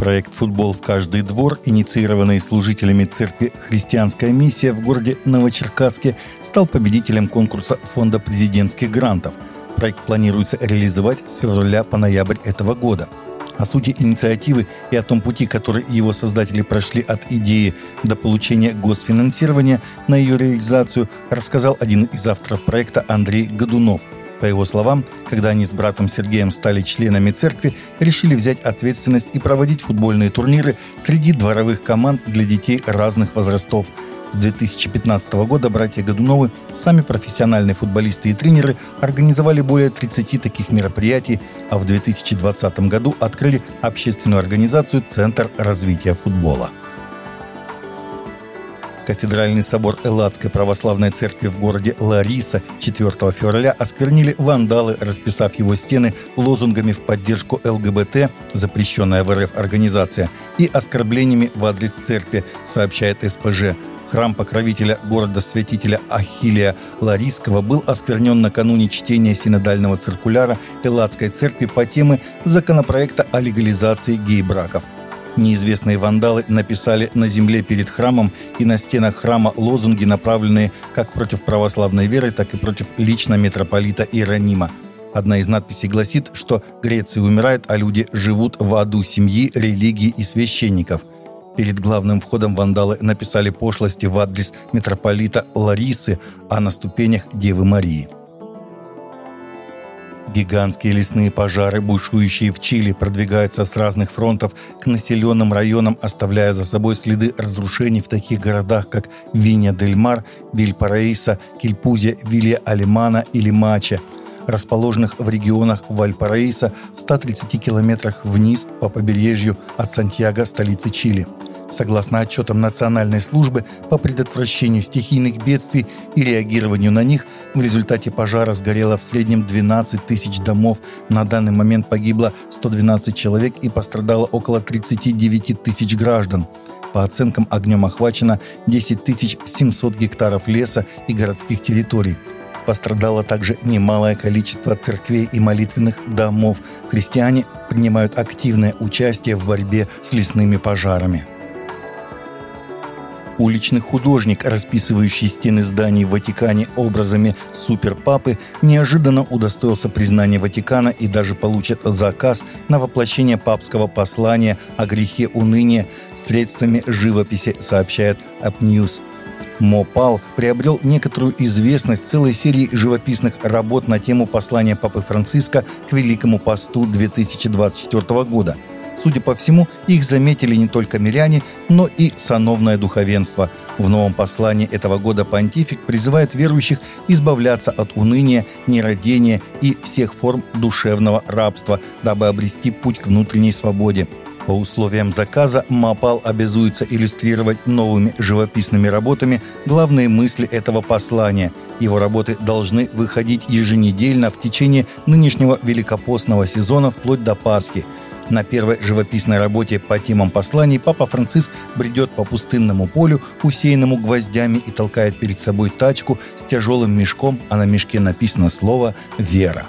Проект «Футбол в каждый двор», инициированный служителями церкви «Христианская миссия» в городе Новочеркасске, стал победителем конкурса Фонда президентских грантов. Проект планируется реализовать с февраля по ноябрь этого года. О сути инициативы и о том пути, который его создатели прошли от идеи до получения госфинансирования на ее реализацию, рассказал один из авторов проекта Андрей Годунов – по его словам, когда они с братом Сергеем стали членами церкви, решили взять ответственность и проводить футбольные турниры среди дворовых команд для детей разных возрастов. С 2015 года братья Годуновы, сами профессиональные футболисты и тренеры, организовали более 30 таких мероприятий, а в 2020 году открыли общественную организацию «Центр развития футбола». Кафедральный собор Элладской православной церкви в городе Лариса 4 февраля осквернили вандалы, расписав его стены лозунгами в поддержку ЛГБТ, запрещенная в РФ организация, и оскорблениями в адрес церкви, сообщает СПЖ. Храм покровителя города-святителя Ахилия Ларийского был осквернен накануне чтения синодального циркуляра Элладской церкви по теме законопроекта о легализации гей-браков – Неизвестные вандалы написали на земле перед храмом и на стенах храма лозунги, направленные как против православной веры, так и против лично митрополита Иеронима. Одна из надписей гласит, что Греция умирает, а люди живут в аду семьи, религии и священников. Перед главным входом вандалы написали пошлости в адрес митрополита Ларисы, а на ступенях Девы Марии – Гигантские лесные пожары, бушующие в Чили, продвигаются с разных фронтов к населенным районам, оставляя за собой следы разрушений в таких городах, как Винья-дель-Мар, Вильпараиса, Кильпузия, Вилья-Алимана или Мача, расположенных в регионах Вальпараиса в 130 километрах вниз по побережью от Сантьяго, столицы Чили – Согласно отчетам Национальной службы по предотвращению стихийных бедствий и реагированию на них, в результате пожара сгорело в среднем 12 тысяч домов. На данный момент погибло 112 человек и пострадало около 39 тысяч граждан. По оценкам, огнем охвачено 10 700 гектаров леса и городских территорий. Пострадало также немалое количество церквей и молитвенных домов. Христиане принимают активное участие в борьбе с лесными пожарами. Уличный художник, расписывающий стены зданий в Ватикане образами суперпапы, неожиданно удостоился признания Ватикана и даже получит заказ на воплощение папского послания о грехе уныния средствами живописи, сообщает Апньюз. Мопал приобрел некоторую известность целой серии живописных работ на тему послания Папы Франциска к Великому посту 2024 года – Судя по всему, их заметили не только миряне, но и сановное духовенство. В новом послании этого года понтифик призывает верующих избавляться от уныния, нерадения и всех форм душевного рабства, дабы обрести путь к внутренней свободе. По условиям заказа Мапал обязуется иллюстрировать новыми живописными работами главные мысли этого послания. Его работы должны выходить еженедельно в течение нынешнего великопостного сезона вплоть до Пасхи. На первой живописной работе по темам посланий Папа Франциск бредет по пустынному полю, усеянному гвоздями и толкает перед собой тачку с тяжелым мешком, а на мешке написано слово «Вера».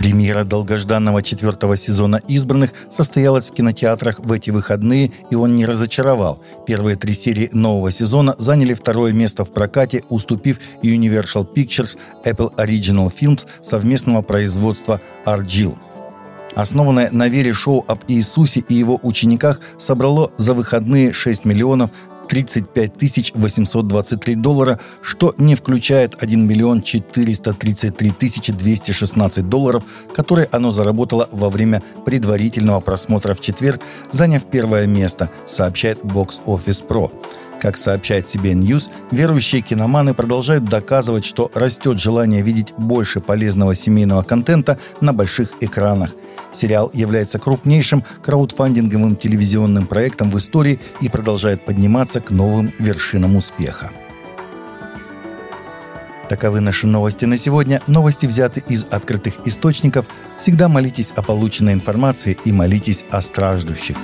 Премьера долгожданного четвертого сезона «Избранных» состоялась в кинотеатрах в эти выходные, и он не разочаровал. Первые три серии нового сезона заняли второе место в прокате, уступив Universal Pictures Apple Original Films совместного производства «Арджил». Основанное на вере шоу об Иисусе и его учениках собрало за выходные 6 миллионов 35 тысяч 823 доллара, что не включает 1 миллион 433 тысячи 216 долларов, которые оно заработало во время предварительного просмотра в четверг, заняв первое место, сообщает Box Office Pro. Как сообщает CBN News, верующие киноманы продолжают доказывать, что растет желание видеть больше полезного семейного контента на больших экранах. Сериал является крупнейшим краудфандинговым телевизионным проектом в истории и продолжает подниматься к новым вершинам успеха. Таковы наши новости на сегодня. Новости взяты из открытых источников. Всегда молитесь о полученной информации и молитесь о страждущих.